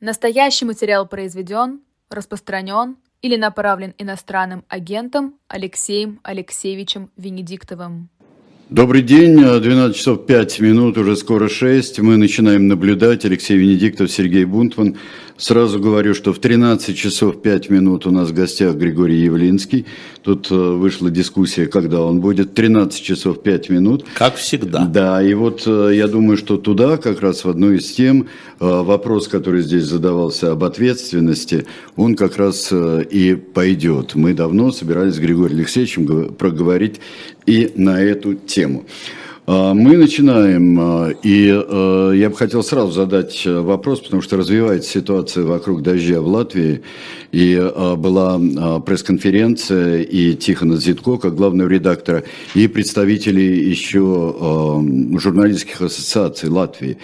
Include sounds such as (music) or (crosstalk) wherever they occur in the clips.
Настоящий материал произведен, распространен или направлен иностранным агентом Алексеем Алексеевичем Венедиктовым. Добрый день, 12 часов 5 минут, уже скоро 6. Мы начинаем наблюдать. Алексей Венедиктов, Сергей Бунтман. Сразу говорю, что в 13 часов 5 минут у нас в гостях Григорий Явлинский. Тут э, вышла дискуссия, когда он будет. 13 часов 5 минут. Как всегда. Да, и вот э, я думаю, что туда, как раз в одну из тем, э, вопрос, который здесь задавался об ответственности, он как раз и пойдет. Мы давно собирались с Григорием Алексеевичем проговорить и на эту тему. А, мы начинаем, а, и а, я бы хотел сразу задать вопрос, потому что развивается ситуация вокруг дождя в Латвии, и была пресс-конференция, и Тихона Зитко, как главного редактора, и представители еще журналистских ассоциаций Латвии.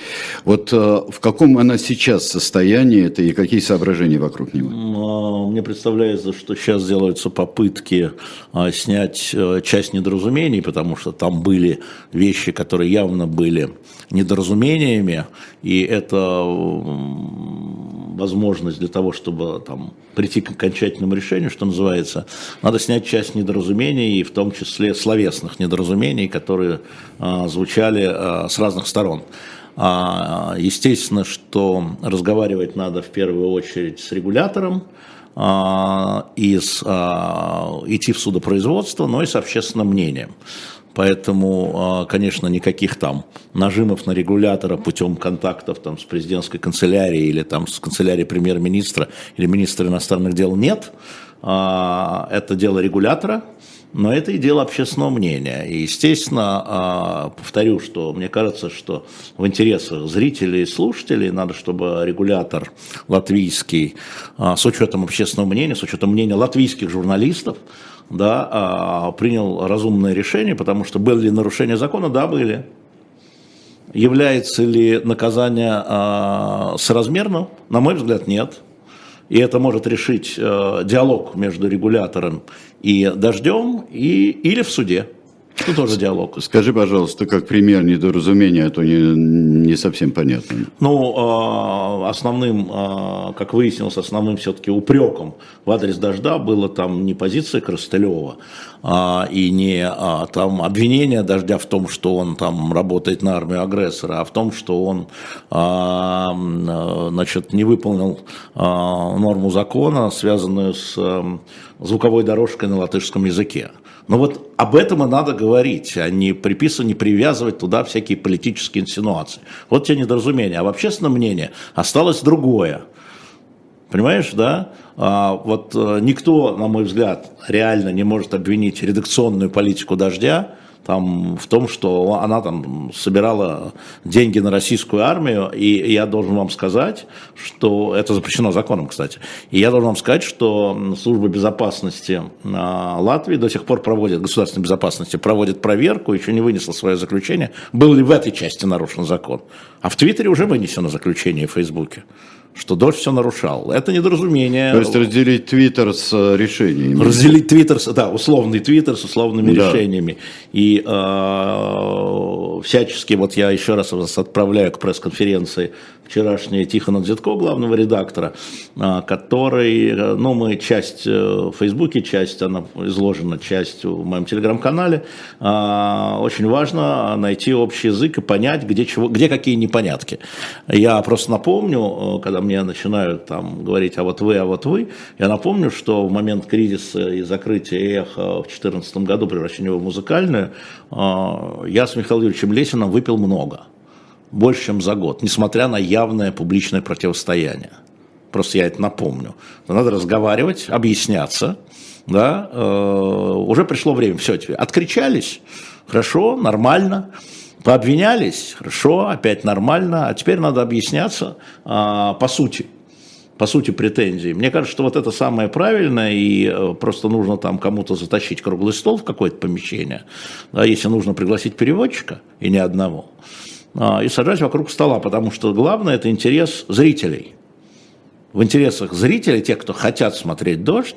Вот в каком она сейчас состоянии, это и какие соображения вокруг него? Мне представляется, что сейчас делаются попытки снять часть недоразумений, потому что там были вещи, вещи, которые явно были недоразумениями, и это возможность для того, чтобы там, прийти к окончательному решению, что называется, надо снять часть недоразумений, и в том числе словесных недоразумений, которые а, звучали а, с разных сторон. А, естественно, что разговаривать надо в первую очередь с регулятором, и с, а, идти в судопроизводство, но и с общественным мнением. Поэтому, а, конечно, никаких там нажимов на регулятора путем контактов там, с президентской канцелярией или там, с канцелярией премьер-министра или министра иностранных дел нет. А, это дело регулятора, но это и дело общественного мнения. И, естественно, а, повторю, что мне кажется, что в интересах зрителей и слушателей надо, чтобы регулятор латвийский, с учетом общественного мнения, с учетом мнения латвийских журналистов, да, а, принял разумное решение, потому что были ли нарушения закона? Да, были. Является ли наказание а, соразмерным? На мой взгляд, нет. И это может решить а, диалог между регулятором и дождем и, или в суде. Что тоже диалог. Скажи, пожалуйста, как пример недоразумения, а то не, не совсем понятно. Ну, а, основным, а, как выяснилось, основным все-таки упреком в адрес Дождя было там не позиция Крастелева и не там обвинение Дождя в том, что он там работает на армию агрессора, а в том, что он значит, не выполнил норму закона, связанную с звуковой дорожкой на латышском языке. Но вот об этом и надо говорить, а не приписывать, не привязывать туда всякие политические инсинуации. Вот те недоразумения. А в общественном мнении осталось другое. Понимаешь, да? А, вот э, никто, на мой взгляд, реально не может обвинить редакционную политику «Дождя», там, в том, что она там собирала деньги на российскую армию, и я должен вам сказать, что это запрещено законом, кстати, и я должен вам сказать, что служба безопасности а, Латвии до сих пор проводит, государственной безопасности проводит проверку, еще не вынесла свое заключение, был ли в этой части нарушен закон. А в Твиттере уже вынесено заключение в Фейсбуке что дождь все нарушал. Это недоразумение. То есть разделить Твиттер с э, решениями. Разделить Твиттер, да, условный Твиттер с условными да. решениями. И э, всячески, вот я еще раз вас отправляю к пресс-конференции вчерашняя Тихона Дзитко, главного редактора, э, который, э, ну, мы часть в Фейсбуке, часть, она изложена, часть в моем телеграм-канале. Очень важно найти общий язык и понять, где, чего, где какие непонятки. Я просто напомню, когда мне начинают там говорить, а вот вы, а вот вы, я напомню, что в момент кризиса и закрытия эхо в 2014 году, превращения в музыкальную, а, я с Михаилом Юрьевичем Лесиным выпил много, больше, чем за год, несмотря на явное публичное противостояние. Просто я это напомню. Надо разговаривать, объясняться, да, э, уже пришло время, все, теперь откричались, хорошо, нормально, Пообвинялись, хорошо, опять нормально, а теперь надо объясняться а, по сути по сути претензий. Мне кажется, что вот это самое правильное, и э, просто нужно там кому-то затащить круглый стол в какое-то помещение, да, если нужно пригласить переводчика, и не одного, и сажать вокруг стола, потому что главное это интерес зрителей. В интересах зрителей, тех, кто хотят смотреть дождь,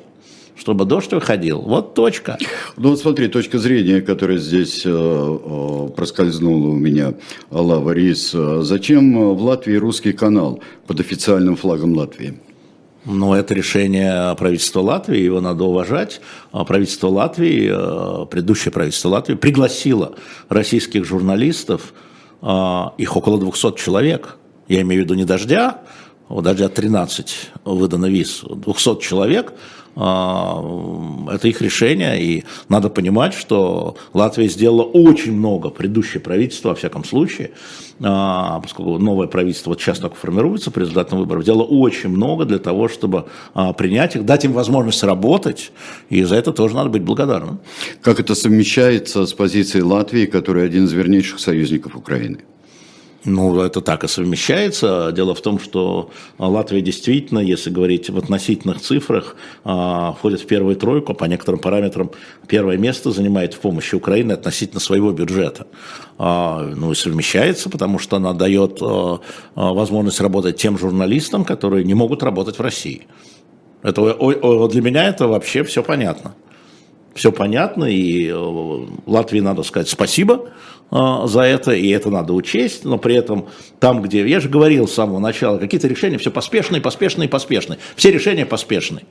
чтобы дождь выходил. Вот точка. Ну вот смотри, точка зрения, которая здесь э, э, проскользнула у меня, Алла Рис. Зачем в Латвии русский канал под официальным флагом Латвии? Но это решение правительства Латвии, его надо уважать. А правительство Латвии, э, предыдущее правительство Латвии пригласило российских журналистов, их около 200 человек, я имею в виду не дождя, у дождя 13 выдано виз, 200 человек, а, это их решение, и надо понимать, что Латвия сделала очень много, предыдущее правительство, во всяком случае, а, поскольку новое правительство вот сейчас только формируется по результатам выборов, сделало очень много для того, чтобы а, принять их, дать им возможность работать, и за это тоже надо быть благодарным. Как это совмещается с позицией Латвии, которая один из вернейших союзников Украины? Ну, это так и совмещается. Дело в том, что Латвия действительно, если говорить в относительных цифрах, а, входит в первую тройку, по некоторым параметрам первое место занимает в помощи Украины относительно своего бюджета. А, ну и совмещается, потому что она дает а, возможность работать тем журналистам, которые не могут работать в России. Это, для меня это вообще все понятно. Все понятно, и э, Латвии надо сказать спасибо а, за это, и это надо учесть, но при этом там, где, я же говорил с самого начала, какие-то решения все поспешные, поспешные, поспешные, все решения поспешные,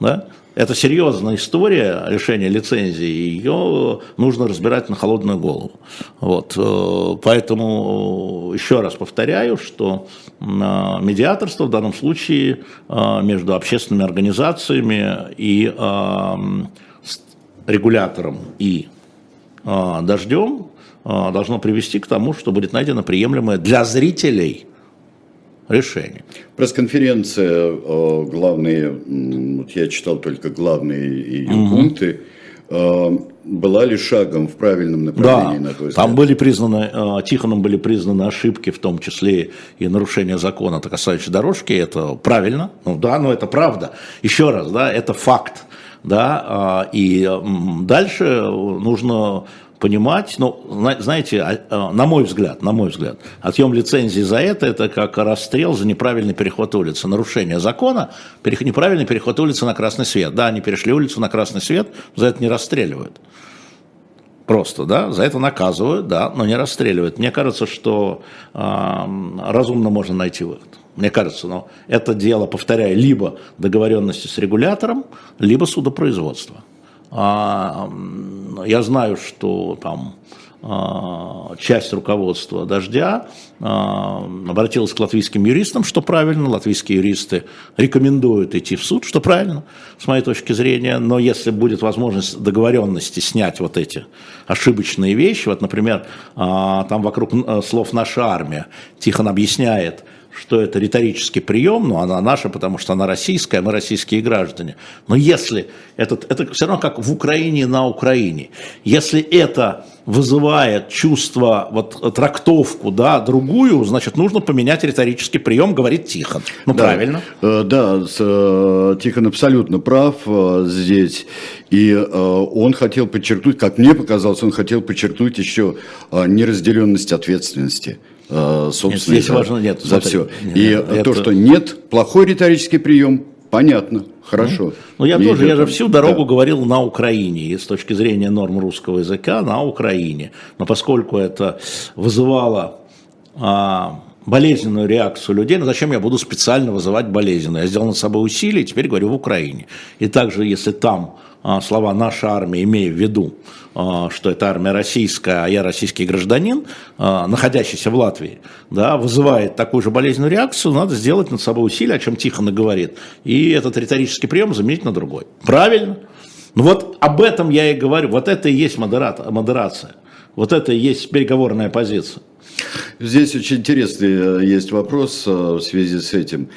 да? Это серьезная история решения лицензии, ее нужно разбирать на холодную голову. Вот. Э, поэтому еще раз повторяю, что медиаторство в данном случае э, между общественными организациями и э, регулятором и дождем должно привести к тому, что будет найдено приемлемое для зрителей решение. Пресс-конференция, главные, вот я читал только главные ее угу. пункты, а, была ли шагом в правильном направлении, да, на твой взгляд? там были признаны, а, Тихоном были признаны ошибки, в том числе и нарушение закона, касающиеся дорожки, это правильно, ну да, но это правда. Еще раз, да, это факт, да, и дальше нужно понимать, ну, знаете, а, а, на мой взгляд, на мой взгляд, отъем лицензии за это, это как расстрел за неправильный переход улицы, нарушение закона, неправильный переход улицы на красный свет. Да, они перешли улицу на красный свет, за это не расстреливают. Просто, да, за это наказывают, да, но не расстреливают. Мне кажется, что э, разумно можно найти выход. Мне кажется, но это дело, повторяю, либо договоренности с регулятором, либо судопроизводства. А, я знаю, что там а, часть руководства «Дождя» а, обратилась к латвийским юристам, что правильно, латвийские юристы рекомендуют идти в суд, что правильно, с моей точки зрения, но если будет возможность договоренности снять вот эти ошибочные вещи, вот, например, там вокруг слов «наша армия» Тихон объясняет – что это риторический прием, но она наша, потому что она российская, мы российские граждане. Но если этот, это все равно как в Украине на Украине, если это вызывает чувство, вот трактовку, да, другую, значит, нужно поменять риторический прием, говорит Тихон. Ну, да, правильно. Э, да, э, Тихон абсолютно прав э, здесь. И он хотел подчеркнуть, как мне показалось, он хотел подчеркнуть еще неразделенность ответственности. Э, собственно, здесь важно, нет, за смотри, все. Нет, и это... то, что нет, плохой риторический прием, понятно, хорошо. Ну, я тоже, идет... я же всю дорогу да. говорил на Украине, и с точки зрения норм русского языка на Украине. Но поскольку это вызывало а, болезненную реакцию людей, ну зачем я буду специально вызывать болезненную? Я сделал над собой усилия, теперь говорю в Украине. И также, если там слова «наша армия», имея в виду, а, что это армия российская, а я российский гражданин, а, находящийся в Латвии, да, вызывает такую же болезненную реакцию, надо сделать над собой усилие, о чем Тихон и говорит, и этот риторический прием заменить на другой. Правильно? Ну вот об этом я и говорю, вот это и есть модерация, вот это и есть переговорная позиция. Здесь очень интересный э, есть вопрос э, в связи с этим.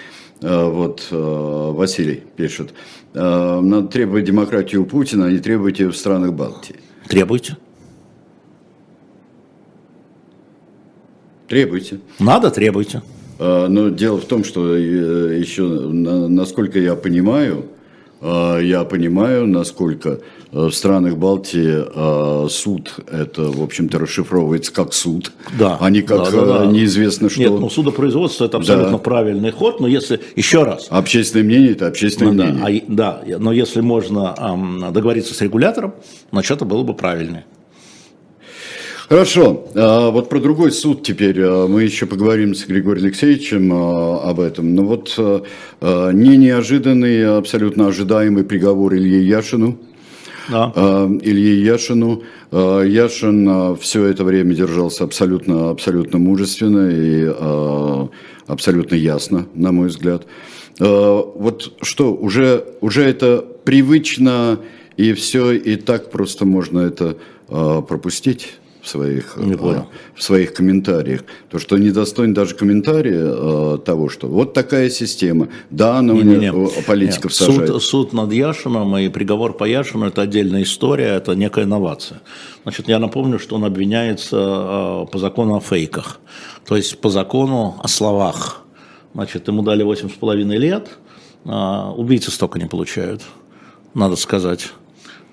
Э, вот Василий пишет. Надо требовать демократии у Путина, а не требовать ее в странах Балтии. Требуйте. Требуйте. Надо, требуйте. Но дело в том, что еще, насколько я понимаю, э, я понимаю, насколько э, в странах Балтии суд это, в общем-то, расшифровывается как суд, да, а не как да, да, да. неизвестно что. Нет, ну судопроизводство это абсолютно да. правильный ход, но если, еще раз. Общественное мнение это общественное ну, мнение. Да, а, да, но если можно эм, договориться с регулятором, значит это было бы правильнее. Хорошо. А, вот про другой суд теперь. А, мы еще поговорим с Григорием Алексеевичем а, об этом. Но вот не неожиданный, абсолютно ожидаемый приговор Илье Яшину. Да. Илье Яшину. Яшин все это время держался абсолютно, абсолютно мужественно и абсолютно ясно, на мой взгляд. Вот что, уже, уже это привычно, и все, и так просто можно это пропустить? В своих, понял. в своих комментариях. То, что недостоин даже комментария э, того, что вот такая система. Да, она не, у не, не. политиков Нет. сажает. Суд, суд над Яшином и приговор по Яшину – это отдельная история, это некая инновация. Значит, я напомню, что он обвиняется э, по закону о фейках, то есть по закону о словах. Значит, ему дали 8,5 лет, э, убийцы столько не получают, надо сказать.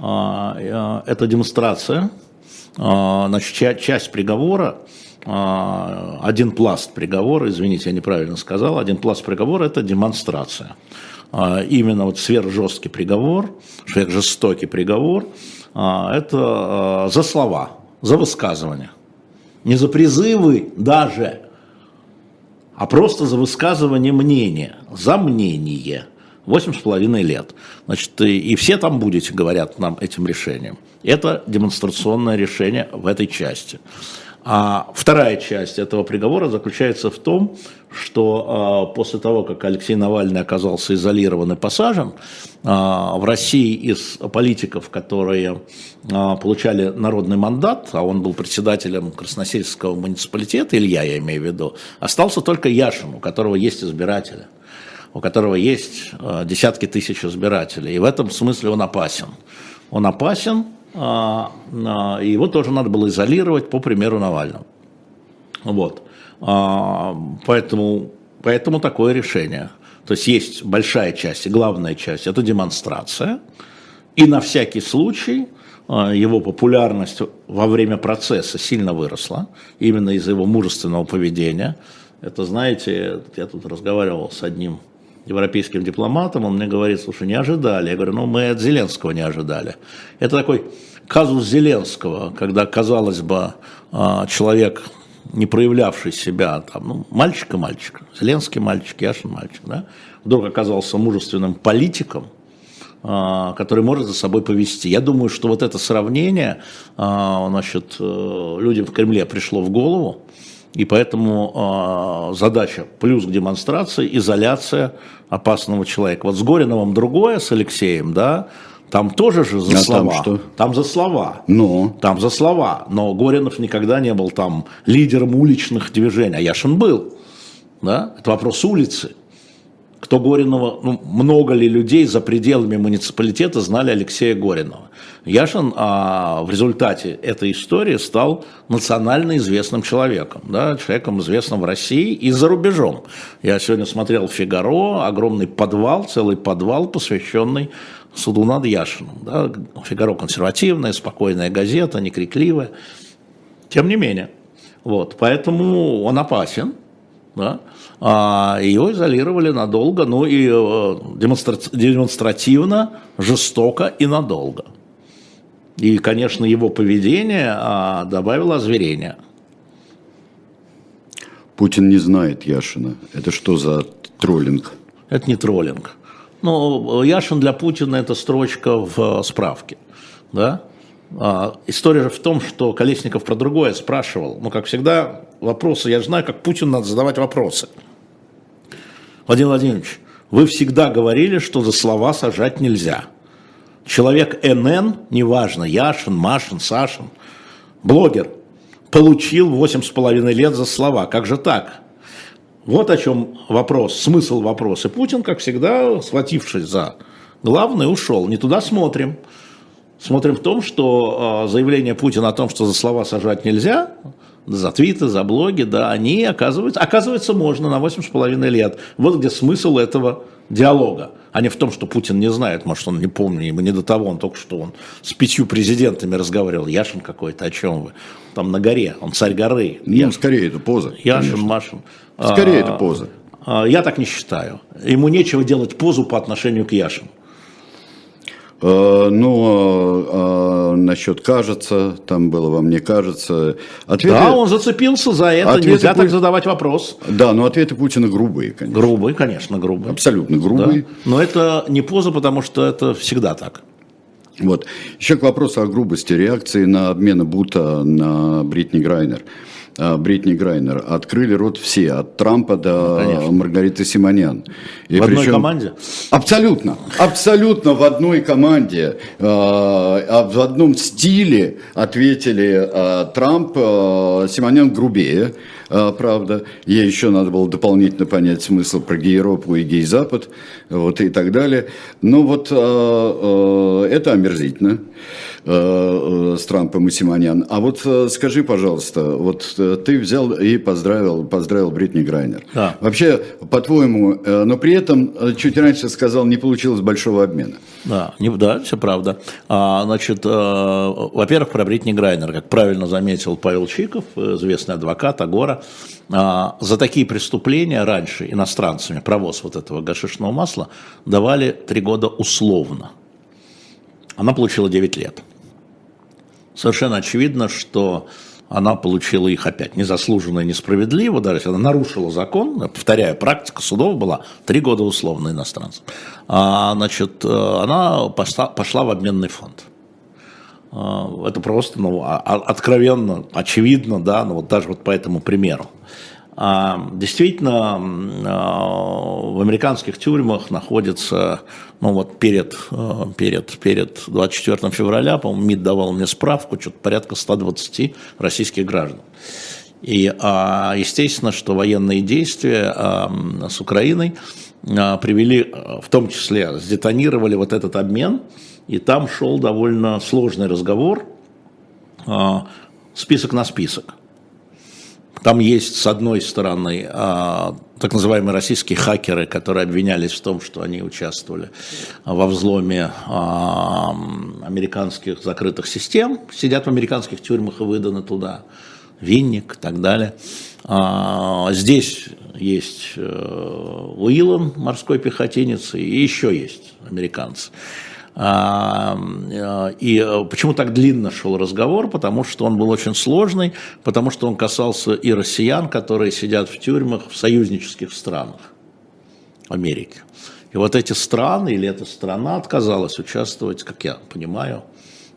Э, э, это демонстрация – а, значит, часть приговора, а, один пласт приговора, извините, я неправильно сказал, один пласт приговора – это демонстрация. А, именно вот сверхжесткий приговор, сверхжестокий приговор – это за слова, за высказывания. Не за призывы даже, а просто за высказывание мнения, за мнение – Восемь с половиной лет. Значит, и, и все там будете, говорят нам этим решением. Это демонстрационное решение в этой части. А вторая часть этого приговора заключается в том, что э, после того, как Алексей Навальный оказался изолирован и посажен, э, в России из политиков, которые э, получали народный мандат, а он был председателем Красносельского муниципалитета, Илья я имею в виду, остался только Яшин, у которого есть избиратели у которого есть э, десятки тысяч избирателей. И в этом смысле он опасен. Он опасен, а, а, и его тоже надо было изолировать по примеру Навального. Вот. Поэтому, поэтому такое решение. То есть есть большая часть и главная часть – это демонстрация. И на всякий случай его популярность во время процесса сильно выросла, именно из-за его мужественного поведения. Это, знаете, я тут разговаривал с одним европейским дипломатом, он мне говорит, слушай, не ожидали. Я говорю, ну мы от Зеленского не ожидали. Это такой казус Зеленского, когда, казалось бы, а, человек, не проявлявший себя, там, ну, мальчик и мальчик, Зеленский мальчик, Яшин мальчик, да, вдруг оказался мужественным политиком, а, который может за собой повести. Я думаю, что вот это сравнение, а, значит, э, людям в Кремле пришло в голову, и поэтому э, задача плюс к демонстрации, изоляция опасного человека. Вот с Гориновым другое, с Алексеем, да, там тоже же за а слова. Там, что? там за слова. Но. Там за слова. Но Горинов никогда не был там лидером уличных движений. А Яшин был. Да? Это вопрос улицы. Кто Горинова, ну, много ли людей за пределами муниципалитета знали Алексея Горинова? Яшин а, в результате этой истории стал национально известным человеком, да, человеком известным в России и за рубежом. Я сегодня смотрел «Фигаро», огромный подвал, целый подвал, посвященный суду над Яшиным. Да. «Фигаро» консервативная, спокойная газета, не крикливая. Тем не менее. Вот, поэтому он опасен. Да. А, его изолировали надолго, ну и э, демонстративно, жестоко и надолго. И, конечно, его поведение а, добавило озверения. Путин не знает Яшина. Это что за троллинг? Это не троллинг. Ну, Яшин для Путина это строчка в справке. Да? А, история же в том, что Колесников про другое спрашивал. Ну, как всегда, вопросы. Я же знаю, как Путин надо задавать вопросы. Владимир Владимирович, вы всегда говорили, что за слова сажать нельзя – человек НН, неважно, Яшин, Машин, Сашин, блогер, получил 8,5 лет за слова. Как же так? Вот о чем вопрос, смысл вопроса. Путин, как всегда, схватившись за главное, ушел. Не туда смотрим. Смотрим в том, что а, заявление Путина о том, что за слова сажать нельзя, за твиты, за блоги, да, они оказываются, оказывается, можно на 8,5 лет. Вот где смысл этого диалога. а не в том, что Путин не знает, может, он не помнит, ему не до того, он только что он с пятью президентами разговаривал. Яшин какой-то, о чем вы? Там на горе, он царь горы. Ну, Яшин. скорее это поза. Яшин, конечно. Машин. Скорее а, это поза. А, я так не считаю. Ему нечего делать позу по отношению к Яшину. Э, ну, а, а, насчет кажется, там было вам не кажется. Ответы, да, он зацепился за это, ответы нельзя Пу... так задавать вопрос. Да, но ответы Путина грубые, конечно. Грубые, конечно, грубые. Абсолютно грубые. Да. Но это не поза, потому что это всегда так. Вот. Еще к вопросу о грубости реакции на обмен Бута на Бритни Грайнер. Бритни Грайнер, открыли рот все, от Трампа до Конечно. Маргариты Симонян. И в одной причем, команде? Абсолютно, абсолютно в одной команде, а в одном стиле ответили а, Трамп, Симонян грубее, правда. Ей еще надо было дополнительно понять смысл про гей-Европу и гей-Запад, вот и так далее. Но вот это омерзительно. Э, э, с Трампом и Симонян. А вот э, скажи, пожалуйста, вот ты взял и поздравил, поздравил Бритни Грайнер. Да. Вообще, по-твоему, но при этом чуть раньше сказал, не получилось большого обмена. Да, не, да, все правда. А, значит, во-первых, про Бритни Грайнер, как правильно заметил Павел Чиков, известный адвокат Агора, а, за такие преступления раньше иностранцами провоз вот этого гашишного масла давали три года условно. Она получила 9 лет совершенно очевидно, что она получила их опять незаслуженно и несправедливо, даже она нарушила закон, повторяю, практика судов была три года условно иностранцам. А, значит, э, она пошла, пошла в обменный фонд. А, это просто, ну, а, а, откровенно, очевидно, да, ну, вот даже вот по этому примеру. А, действительно, в американских тюрьмах находится, ну вот перед, перед, перед 24 февраля, по-моему, МИД давал мне справку, что-то порядка 120 российских граждан. И естественно, что военные действия с Украиной привели, в том числе, сдетонировали вот этот обмен, и там шел довольно сложный разговор, список на список. Там есть, с одной стороны, а, так называемые российские хакеры, которые обвинялись в том, что они участвовали во взломе а, американских закрытых систем, сидят в американских тюрьмах и выданы туда, Винник и так далее. А, здесь есть э, Уиллан, морской пехотинец, и еще есть американцы. Э, и э, почему так длинно шел разговор? Потому что он был очень сложный, потому что он касался и россиян, которые сидят в тюрьмах в союзнических странах Америки. И вот эти страны или эта страна отказалась участвовать, как я понимаю,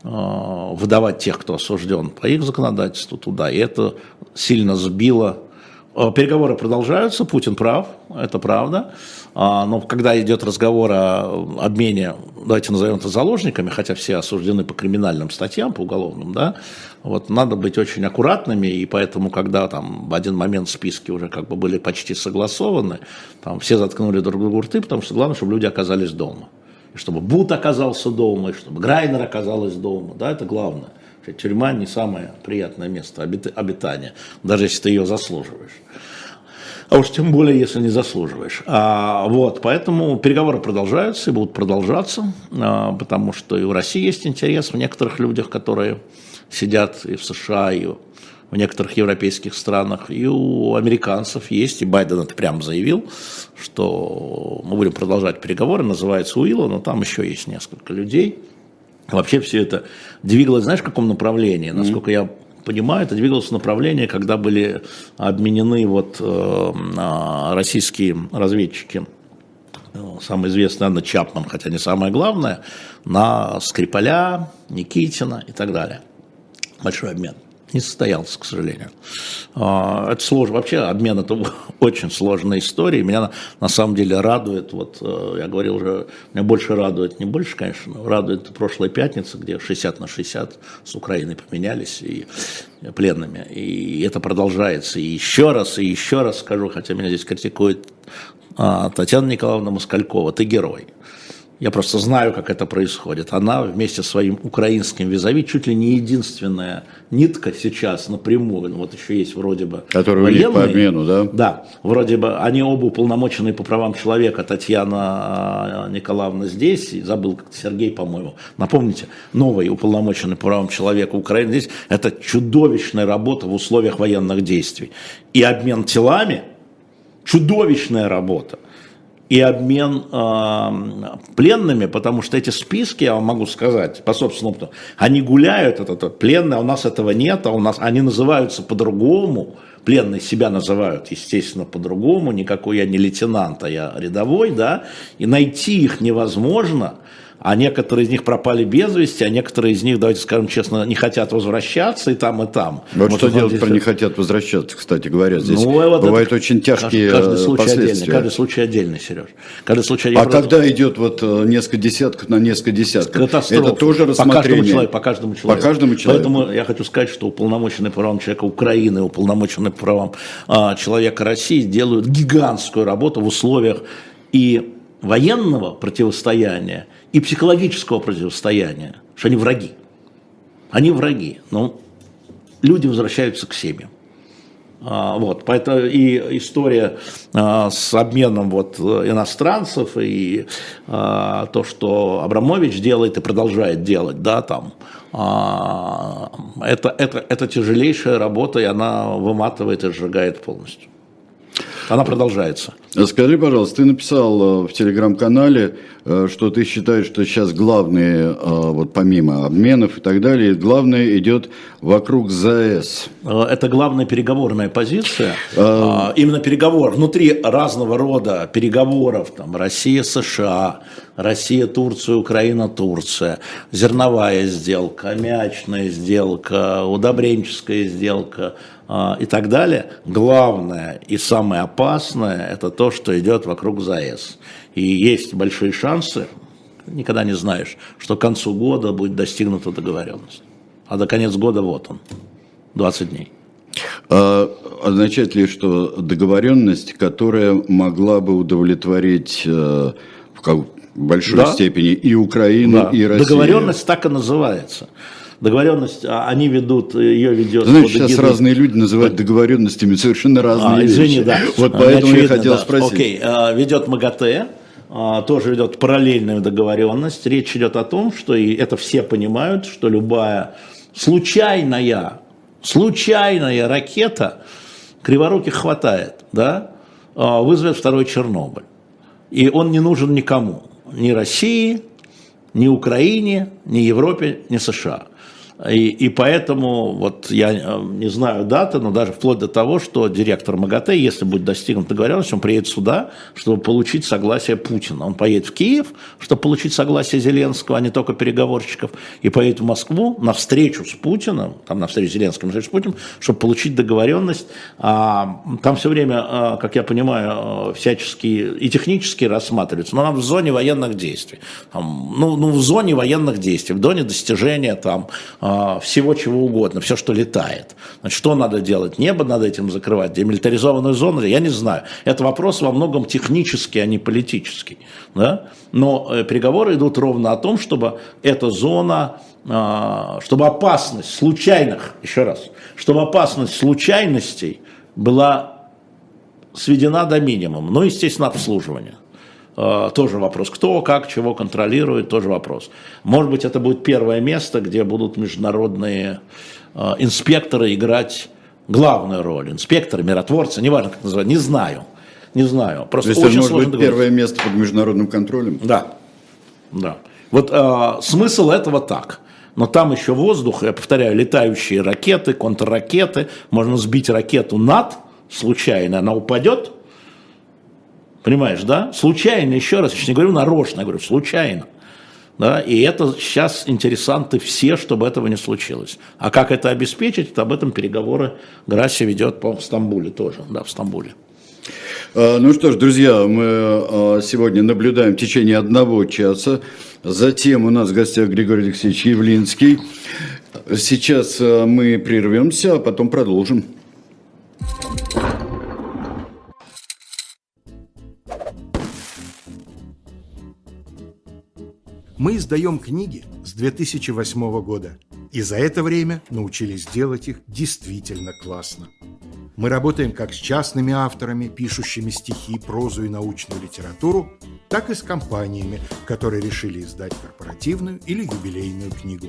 э, выдавать тех, кто осужден по их законодательству туда. И это сильно сбило. Переговоры продолжаются, Путин прав, это правда. А, но когда идет разговор о обмене, давайте назовем это заложниками, хотя все осуждены по криминальным статьям, по уголовным, да, вот надо быть очень аккуратными, и поэтому, когда там в один момент списки уже как бы были почти согласованы, там все заткнули друг другу рты, потому что главное, чтобы люди оказались дома. И чтобы Бут оказался дома, и чтобы Грайнер оказалась дома, да, это главное. Тюрьма не самое приятное место обитания, даже если ты ее заслуживаешь а уж тем более, если не заслуживаешь. А, вот, поэтому переговоры продолжаются и будут продолжаться, а, потому что и в России есть интерес в некоторых людях, которые сидят и в США, и в некоторых европейских странах, и у американцев есть, и Байден это прямо заявил, что мы будем продолжать переговоры, называется Уилла, но там еще есть несколько людей. Вообще все это двигалось, знаешь, в каком направлении? Насколько mm-hmm. я понимаю, это двигалось в направлении, когда были обменены вот э, а, российские разведчики, ну, самый известный Анна Чапман, хотя не самое главное, на Скрипаля, Никитина и так далее. Большой обмен не состоялся, к сожалению. А, это сложно. Вообще обмен это (laughs) очень сложная история. Меня на самом деле радует, вот э, я говорил уже, меня больше радует, не больше, конечно, но радует прошлая пятница, где 60 на 60 с Украиной поменялись и пленными. И это продолжается. И еще раз, и еще раз скажу, хотя меня здесь критикует а, Татьяна Николаевна Москалькова, ты герой. Я просто знаю, как это происходит. Она вместе со своим украинским визави чуть ли не единственная нитка сейчас напрямую, ну, вот еще есть вроде бы Которые военные, по обмену, да? Да, вроде бы они оба уполномоченные по правам человека, Татьяна а, Николаевна здесь, забыл, как Сергей, по-моему, напомните, новый уполномоченный по правам человека Украины здесь, это чудовищная работа в условиях военных действий. И обмен телами, чудовищная работа и обмен э, пленными, потому что эти списки, я вам могу сказать, по собственному опыту, они гуляют, это, это пленные, а у нас этого нет, а у нас они называются по-другому, пленные себя называют, естественно, по-другому, никакой я не лейтенант, а я рядовой, да, и найти их невозможно – а некоторые из них пропали без вести, а некоторые из них, давайте скажем честно, не хотят возвращаться и там, и там. Вот, вот что делать здесь... про не хотят возвращаться, кстати говоря, здесь ну, вот бывают это... очень тяжкие каждый, каждый случай последствия. Отдельный, каждый случай отдельный, Сереж. Каждый случай а когда просто... идет вот э, несколько десятков на несколько десятков, Катастрофа. это тоже рассмотрение? По каждому человеку. По каждому человеку. По каждому человеку. Поэтому я хочу сказать, что уполномоченный по правам человека Украины, уполномоченный по правам а, человека России делают гигантскую работу в условиях и военного противостояния и психологического противостояния, что они враги. Они враги, но люди возвращаются к семьям. А, вот, поэтому и история а, с обменом вот иностранцев и а, то, что Абрамович делает и продолжает делать, да, там, это, это, это тяжелейшая работа, и она выматывает и сжигает полностью. Она продолжается. Скажи, пожалуйста, ты написал э, в телеграм-канале, э, что ты считаешь, что сейчас главное, э, вот помимо обменов и так далее, главное идет вокруг ЗАЭС. Это главная переговорная позиция. А... Именно переговор внутри разного рода переговоров, там Россия, США, Россия, Турция, Украина, Турция, зерновая сделка, мячная сделка, удобренческая сделка, а, и так далее. Главное и самое опасное – это то, что идет вокруг ЗАЭС. И есть большие шансы, никогда не знаешь, что к концу года будет достигнута договоренность. А до конец года вот он, 20 дней. А, означает ли, что договоренность, которая могла бы удовлетворить э, в большой да. степени и Украину, да. и Россию? Договоренность так и называется договоренность, а они ведут, ее ведет... Знаешь, сейчас гидры... разные люди называют договоренностями совершенно разные а, извини, вещи. да. Вот поэтому Очевидно, я хотел да. спросить. Окей, а, ведет МАГАТЭ, а, тоже ведет параллельную договоренность. Речь идет о том, что, и это все понимают, что любая случайная, случайная ракета, криворуких хватает, да, вызовет второй Чернобыль. И он не нужен никому, ни России, ни Украине, ни Европе, ни США. И, и поэтому, вот я э, не знаю даты, но даже вплоть до того, что директор МАГАТЭ, если будет достигнута договоренность, он приедет сюда, чтобы получить согласие Путина. Он поедет в Киев, чтобы получить согласие Зеленского, а не только переговорщиков, и поедет в Москву на встречу с Путиным, там на встречу с Зеленским, с Путиным, чтобы получить договоренность. А, там все время, а, как я понимаю, всяческие и технически рассматриваются, но нам в зоне военных действий. Там, ну, ну, в зоне военных действий, в зоне достижения там всего чего угодно, все, что летает. Значит, что надо делать? Небо надо этим закрывать, демилитаризованную зону? Я не знаю. Это вопрос во многом технический, а не политический. Да? Но э, переговоры идут ровно о том, чтобы эта зона, а, чтобы опасность случайных, еще раз, чтобы опасность случайностей была сведена до минимума. Ну, естественно, обслуживание. Э, тоже вопрос, кто, как, чего контролирует, тоже вопрос. Может быть, это будет первое место, где будут международные э, инспекторы играть главную роль. Инспекторы, миротворцы, неважно, как называют, не знаю. Не знаю. Просто То есть очень это может быть первое место под международным контролем? Да. Да. Вот э, смысл этого так. Но там еще воздух, я повторяю, летающие ракеты, контрракеты. Можно сбить ракету над, случайно она упадет, Понимаешь, да? Случайно, еще раз, я не говорю нарочно, я говорю случайно. Да? И это сейчас интересанты все, чтобы этого не случилось. А как это обеспечить, об этом переговоры Грасси ведет, по в Стамбуле тоже, да, в Стамбуле. А, ну что ж, друзья, мы а, сегодня наблюдаем в течение одного часа. Затем у нас в гостях Григорий Алексеевич Явлинский. Сейчас а, мы прервемся, а потом продолжим. Мы издаем книги с 2008 года, и за это время научились делать их действительно классно. Мы работаем как с частными авторами, пишущими стихи, прозу и научную литературу, так и с компаниями, которые решили издать корпоративную или юбилейную книгу.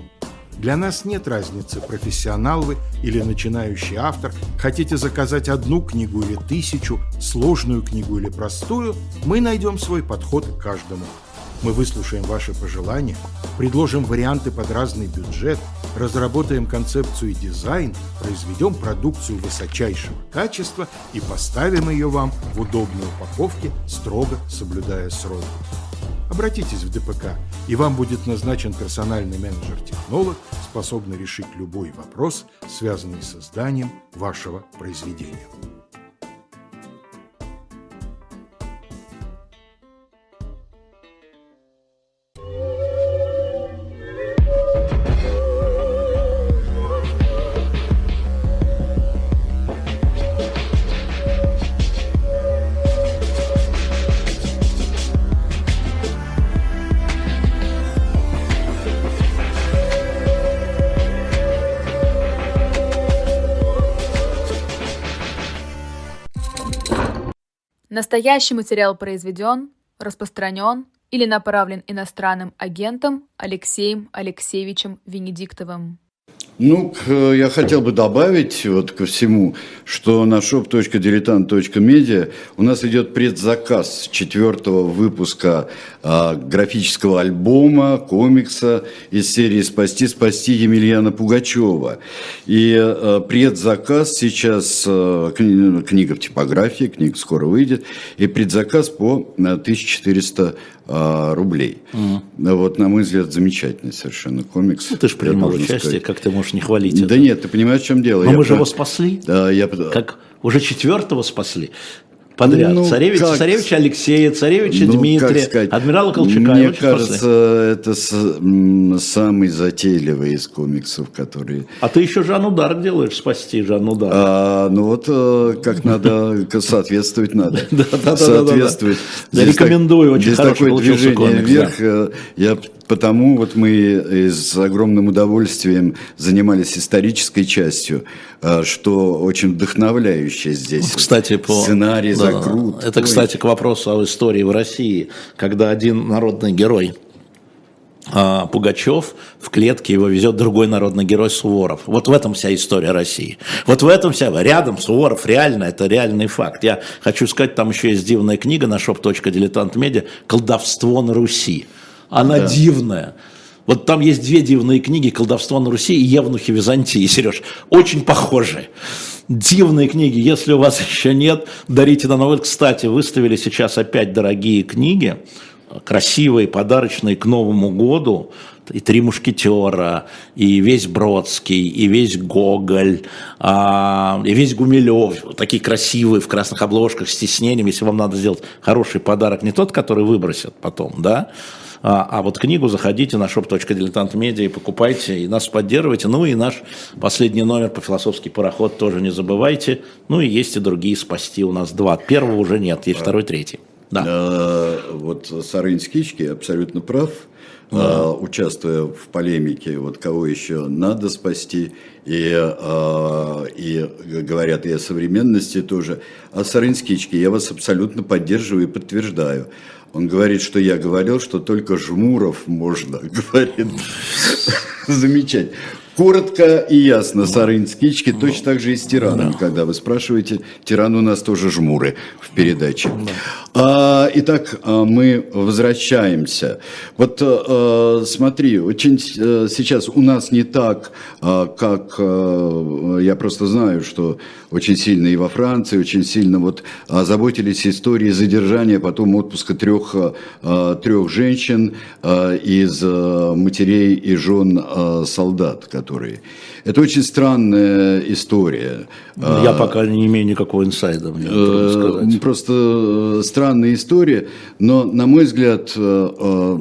Для нас нет разницы, профессионал вы или начинающий автор. Хотите заказать одну книгу или тысячу, сложную книгу или простую, мы найдем свой подход к каждому. Мы выслушаем ваши пожелания, предложим варианты под разный бюджет, разработаем концепцию и дизайн, произведем продукцию высочайшего качества и поставим ее вам в удобной упаковке, строго соблюдая сроки. Обратитесь в ДПК, и вам будет назначен персональный менеджер-технолог, способный решить любой вопрос, связанный с созданием вашего произведения. Настоящий материал произведен, распространен или направлен иностранным агентом Алексеем Алексеевичем Венедиктовым. Ну, я хотел бы добавить вот ко всему, что на shop.diletant.media у нас идет предзаказ четвертого выпуска а, графического альбома, комикса из серии «Спасти, спасти» Емельяна Пугачева. И а, предзаказ сейчас, а, книга в типографии, книга скоро выйдет, и предзаказ по 1400 а, рублей. Mm. Вот, на мой взгляд, замечательный совершенно комикс. Ну, ты же принимал участие, сказать. как ты можешь не хвалить Да это? нет, ты понимаешь, в чем дело. Но я мы же его спасли. Да, я... Как уже четвертого спасли подряд. Ну, царевич, как... царевича Алексея, царевича ну, Дмитрия, сказать, адмирала Колчака. Мне кажется, после. это с, самый затейливый из комиксов, которые... А ты еще Жанну Дарк делаешь, спасти Жанну Дарк. А, ну вот э, как надо, соответствовать надо. (laughs) Соответствовать. Рекомендую, очень хорошо такое движение вверх. Э, я Потому вот мы с огромным удовольствием занимались исторической частью, э, что очень вдохновляющее здесь. Кстати, по... Сценарий, да, закрут. Это, кстати, к вопросу о истории в России, когда один народный герой а, Пугачев, в клетке его везет другой народный герой Суворов. Вот в этом вся история России. Вот в этом вся, рядом Суворов, реально, это реальный факт. Я хочу сказать, там еще есть дивная книга на shop.diletant.media «Колдовство на Руси». Она да. дивная. Вот там есть две дивные книги «Колдовство на Руси» и «Евнухи Византии», Сереж, очень похожие. Дивные книги, если у вас (laughs) еще нет, дарите на Новый. Кстати, выставили сейчас опять дорогие книги, красивые, подарочные к Новому году, и «Три мушкетера», и весь Бродский, и весь Гоголь, а, и весь Гумилев, такие красивые в красных обложках с тиснением, если вам надо сделать хороший подарок, не тот, который выбросят потом, да, а, а вот книгу заходите на shop.diletantmedia и покупайте, и нас поддерживайте. Ну и наш последний номер по философский пароход тоже не забывайте. Ну и есть и другие спасти. У нас два. Первого уже нет, есть второй, третий. Да. А, вот Сарынь Скички абсолютно прав. Да. участвуя в полемике, вот кого еще надо спасти, и, а, и говорят и о современности тоже. А Сарынскички, я вас абсолютно поддерживаю и подтверждаю. Он говорит, что я говорил, что только жмуров можно, (laughs) говорит. Замечательно. Коротко и ясно, Сарын Скички, точно так же и с тираном. Да. Когда вы спрашиваете, тиран у нас тоже жмуры в передаче. Да. А, итак, а, мы возвращаемся. Вот а, смотри, очень а, сейчас у нас не так, а, как а, я просто знаю, что очень сильно и во Франции, очень сильно вот озаботились историей задержания, потом отпуска трех, а, трех женщин а, из матерей и жен а, солдат, которые которые. Это очень странная история. Ну, я пока не имею никакого инсайда, мне э, сказать. Просто э, странная история, но, на мой взгляд, э,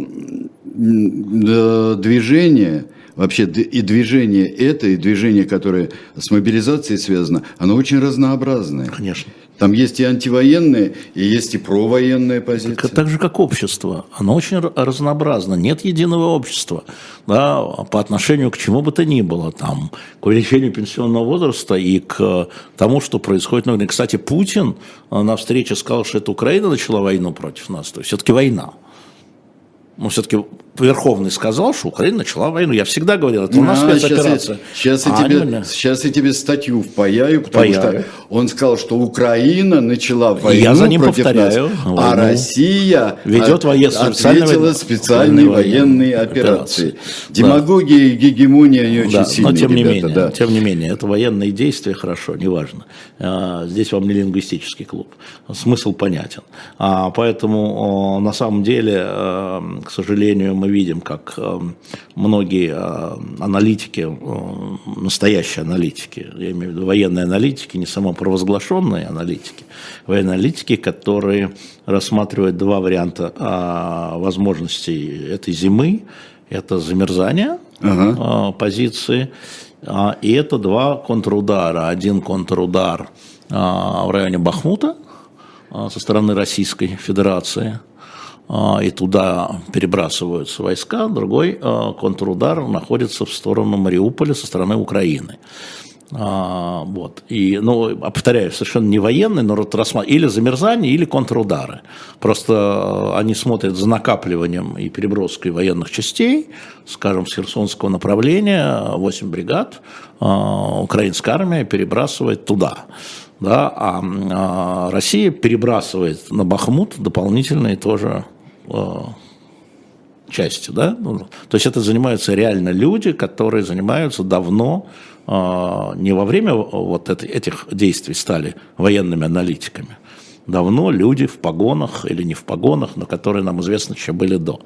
движение, вообще и движение это, и движение, которое с мобилизацией связано, оно очень разнообразное. Конечно. Там есть и антивоенные, и есть и провоенные позиции. Так, так же, как общество. Оно очень разнообразно. Нет единого общества да, по отношению к чему бы то ни было. Там, к увеличению пенсионного возраста и к тому, что происходит. Ну, кстати, Путин на встрече сказал, что это Украина начала войну против нас. То есть все-таки война. Но все-таки Верховный сказал, что Украина начала войну. Я всегда говорил, это у нас а, спецоперация. Сейчас, сейчас, а я тебе, сейчас я тебе статью впаяю, потому впаяю. что он сказал, что Украина начала войну я за ним против повторяю, нас, войну. а Россия ведет военную, ответила специальные военные операции. Да. Демагогия и гегемония не очень да, сильные, но тем ребята, не менее, да. тем не менее, это военные действия, хорошо, неважно. А, здесь вам не лингвистический клуб. Смысл понятен. А, поэтому на самом деле, к сожалению, мы видим, как э, многие э, аналитики, э, настоящие аналитики, я имею в виду военные аналитики, не самопровозглашенные аналитики, военные аналитики, которые рассматривают два варианта возможностей этой зимы. Это замерзание ага. позиции, и это два контрудара. Один контрудар в районе Бахмута со стороны Российской Федерации – и туда перебрасываются войска, другой а, контрудар находится в сторону Мариуполя со стороны Украины. А, вот. И, ну, повторяю, совершенно не военный, но вот или замерзание, или контрудары. Просто они смотрят за накапливанием и переброской военных частей, скажем, с Херсонского направления, 8 бригад, украинская армия перебрасывает туда да, а, Россия перебрасывает на Бахмут дополнительные тоже частью, да? Ну, то есть это занимаются реально люди, которые занимаются давно, э, не во время вот этих действий стали военными аналитиками, давно люди в погонах или не в погонах, но которые нам известно еще были до.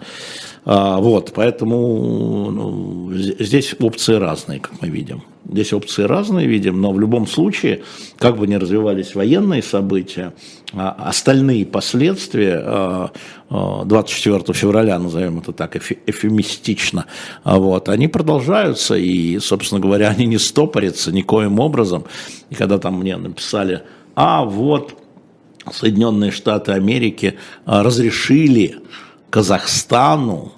А, вот, поэтому ну, здесь опции разные, как мы видим. Здесь опции разные видим, но в любом случае, как бы ни развивались военные события, а, остальные последствия 24 а, февраля, назовем это так эфемистично, вот, они продолжаются, и, собственно говоря, они не стопорятся никоим образом. И когда там мне написали, а вот Соединенные Штаты Америки разрешили Казахстану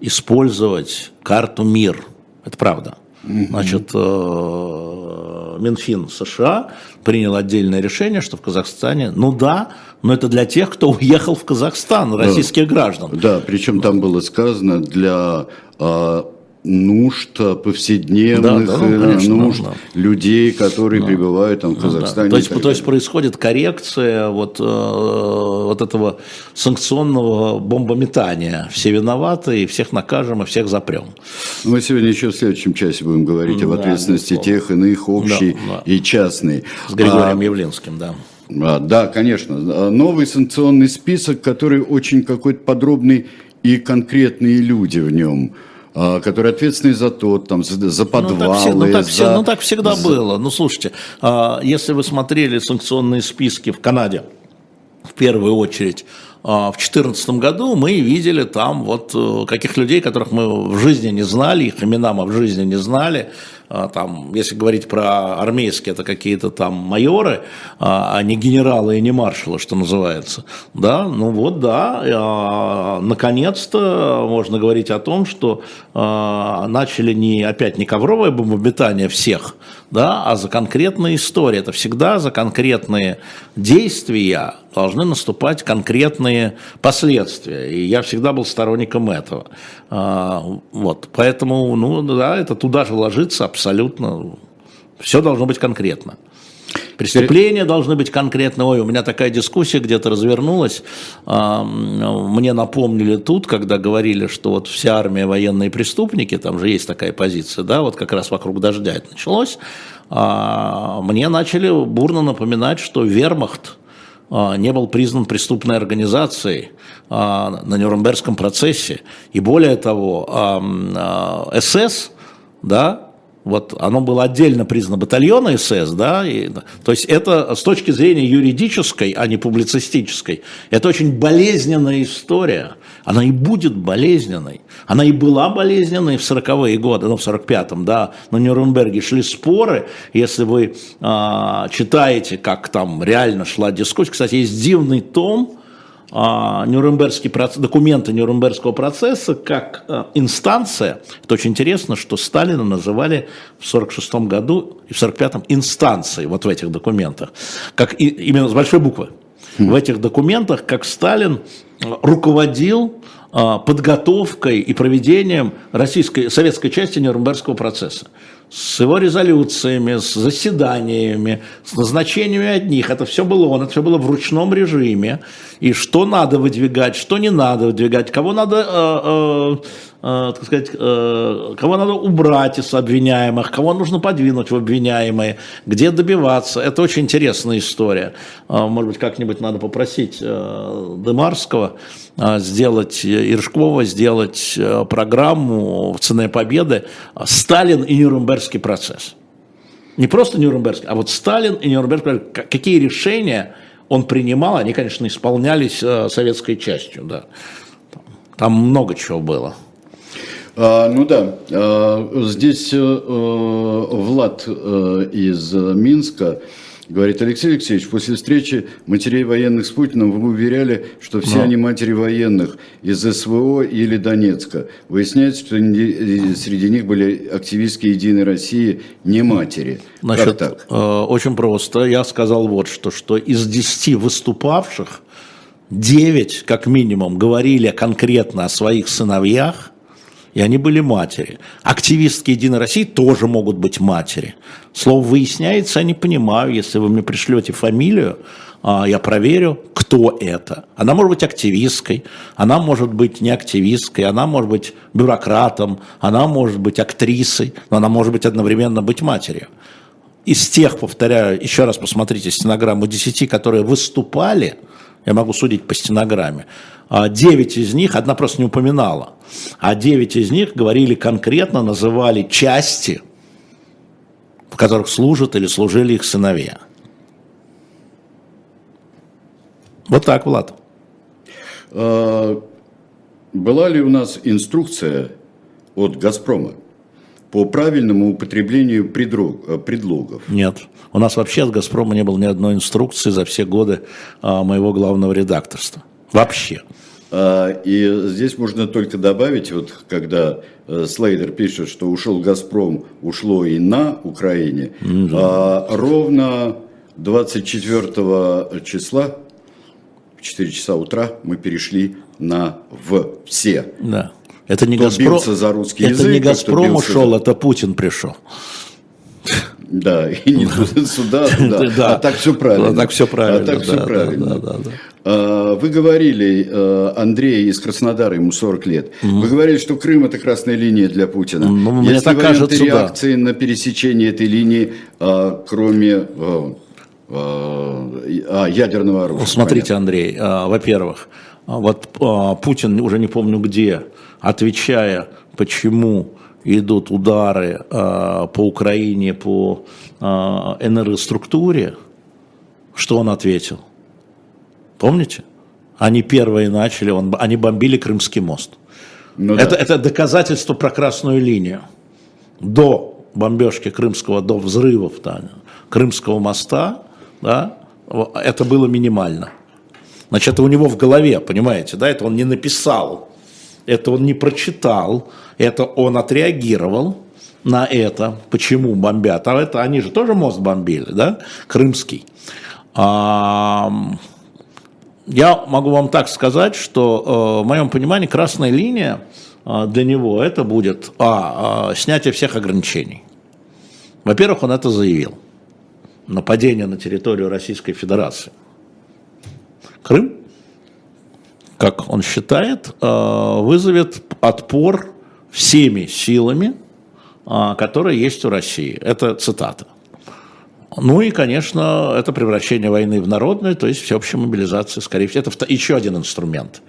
использовать карту МИР. Это правда. Значит, э, Минфин США принял отдельное решение, что в Казахстане, ну да, но это для тех, кто уехал в Казахстан, российских да. граждан. Да, причем там было сказано для а, нужд повседневных, да, да, ну, конечно, нужд да. людей, которые да. пребывают там в Казахстане. Ну, да. то, есть, то есть происходит коррекция вот, э, вот этого санкционного бомбометания. Все виноваты, и всех накажем, и всех запрем. Мы сегодня еще в следующем часе будем говорить да, об ответственности тех, иных, общей да, да. и частной. С Григорием а, Явленским, да. А, да, конечно. Новый санкционный список, который очень какой-то подробный и конкретные люди в нем. А, которые ответственны за то, там, за, за подвалы. Ну так, ну, так, за, ну, так всегда за... было. Ну, слушайте, а, если вы смотрели санкционные списки в Канаде, в первую очередь, а, в 2014 году мы видели там вот э, каких людей, которых мы в жизни не знали, их имена мы в жизни не знали, там, если говорить про армейские, это какие-то там майоры, а, а не генералы и не маршалы, что называется. Да, ну вот да, а, наконец-то можно говорить о том, что начали не, опять не ковровое бомбометание всех, да, а за конкретные истории. Это всегда за конкретные действия должны наступать конкретные последствия. И я всегда был сторонником этого. Вот, поэтому, ну да, это туда же ложится абсолютно, все должно быть конкретно. Преступления должны быть конкретно. Ой, у меня такая дискуссия где-то развернулась. Мне напомнили тут, когда говорили, что вот вся армия военные преступники, там же есть такая позиция, да, вот как раз вокруг дождя это началось. А, мне начали бурно напоминать, что вермахт а, не был признан преступной организацией а, на Нюрнбергском процессе. И более того, СС, да, вот оно было отдельно признано батальона СС, да, и, то есть это с точки зрения юридической, а не публицистической, это очень болезненная история, она и будет болезненной, она и была болезненной в 40-е годы, ну в 45-м, да, на Нюрнберге шли споры, если вы э, читаете, как там реально шла дискуссия, кстати, есть дивный том, Нюрнбергский процесс, документы Нюрнбергского процесса как а, инстанция. Это очень интересно, что Сталина называли в 1946 году и в 1945 инстанцией вот в этих документах. Как и, именно с большой буквы. В этих документах, как Сталин руководил подготовкой и проведением российской, советской части Нюрнбергского процесса с его резолюциями, с заседаниями, с назначениями одних. Это все было он, это все было в ручном режиме. И что надо выдвигать, что не надо выдвигать, кого надо, э, э, так сказать, э, кого надо убрать из обвиняемых, кого нужно подвинуть в обвиняемые, где добиваться. Это очень интересная история. Э, может быть, как-нибудь надо попросить э, Демарского э, сделать, Иршкова сделать э, программу в «Цене победы» «Сталин и Нюрнберг Нюрнбергский процесс. Не просто Нюрнбергский, а вот Сталин и Нюрнбергский какие решения он принимал, они, конечно, исполнялись э, советской частью, да. Там много чего было. А, ну да, а, здесь а, Влад а, из Минска Говорит Алексей Алексеевич, после встречи матерей военных с Путиным вы уверяли, что все Но. они матери военных из СВО или Донецка. Выясняется, что среди них были активистки Единой России не матери. Значит, как так? Э, очень просто. Я сказал вот что, что из 10 выступавших 9, как минимум, говорили конкретно о своих сыновьях, и они были матери. Активистки Единой России тоже могут быть матери. Слово выясняется, я не понимаю, если вы мне пришлете фамилию, а, я проверю, кто это. Она может быть активисткой, она может быть не активисткой, она может быть бюрократом, она может быть актрисой, но она может быть одновременно быть матерью. Из тех, повторяю, еще раз посмотрите стенограмму 10, которые выступали, я могу судить по стенограмме, 9 а из них, одна просто не упоминала, а 9 из них говорили конкретно, называли части, в которых служат или служили их сыновья. Вот так, Влад. А, была ли у нас инструкция от «Газпрома» по правильному употреблению предлогов? Нет. У нас вообще от «Газпрома» не было ни одной инструкции за все годы а, моего главного редакторства. Вообще. А, и здесь можно только добавить, вот когда э, Слейдер пишет, что ушел «Газпром», ушло и на Украине, mm-hmm. а, ровно 24 числа, в 4 часа утра, мы перешли на «в» все. Да. Это не Газпром, за русский это язык, не Газпром ушел, за... это Путин пришел. Да, и не сюда, туда. (laughs) А так все правильно. А так все правильно. А так все правильно. А, вы говорили, э, Андрей из Краснодара, ему 40 лет, угу. вы говорили, что Крым это красная линия для Путина. Ну, мне так кажется, реакции да. на пересечение этой линии, а, кроме а, а, ядерного оружия? Смотрите, понятно. Андрей, во-первых, вот Путин, уже не помню где, отвечая, почему идут удары по Украине, по энергоструктуре, что он ответил – Помните? Они первые начали, он, они бомбили Крымский мост. Ну, это, да. это доказательство про красную линию. До бомбежки Крымского, до взрывов да, Крымского моста, да, это было минимально. Значит, это у него в голове, понимаете, да, это он не написал, это он не прочитал, это он отреагировал на это, почему бомбят. А это они же тоже мост бомбили, да, крымский. А, я могу вам так сказать, что э, в моем понимании красная линия э, для него это будет а, а, снятие всех ограничений. Во-первых, он это заявил. Нападение на территорию Российской Федерации. Крым, как он считает, э, вызовет отпор всеми силами, которые есть у России. Это цитата. Ну и, конечно, это превращение войны в народную, то есть всеобщая мобилизация, скорее всего. Это еще один инструмент.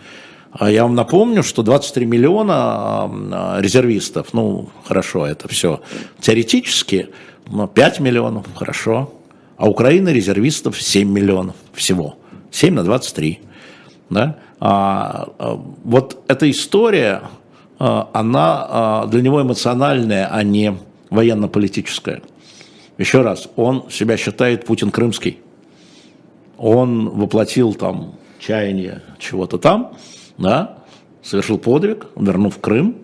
А я вам напомню, что 23 миллиона резервистов, ну, хорошо, это все теоретически, но 5 миллионов, хорошо. А Украина резервистов 7 миллионов всего. 7 на 23. Да? А, а, вот эта история, а, она а, для него эмоциональная, а не военно-политическая. Еще раз, он себя считает Путин крымский. Он воплотил там чаяние чего-то там, да, совершил подвиг, вернув Крым,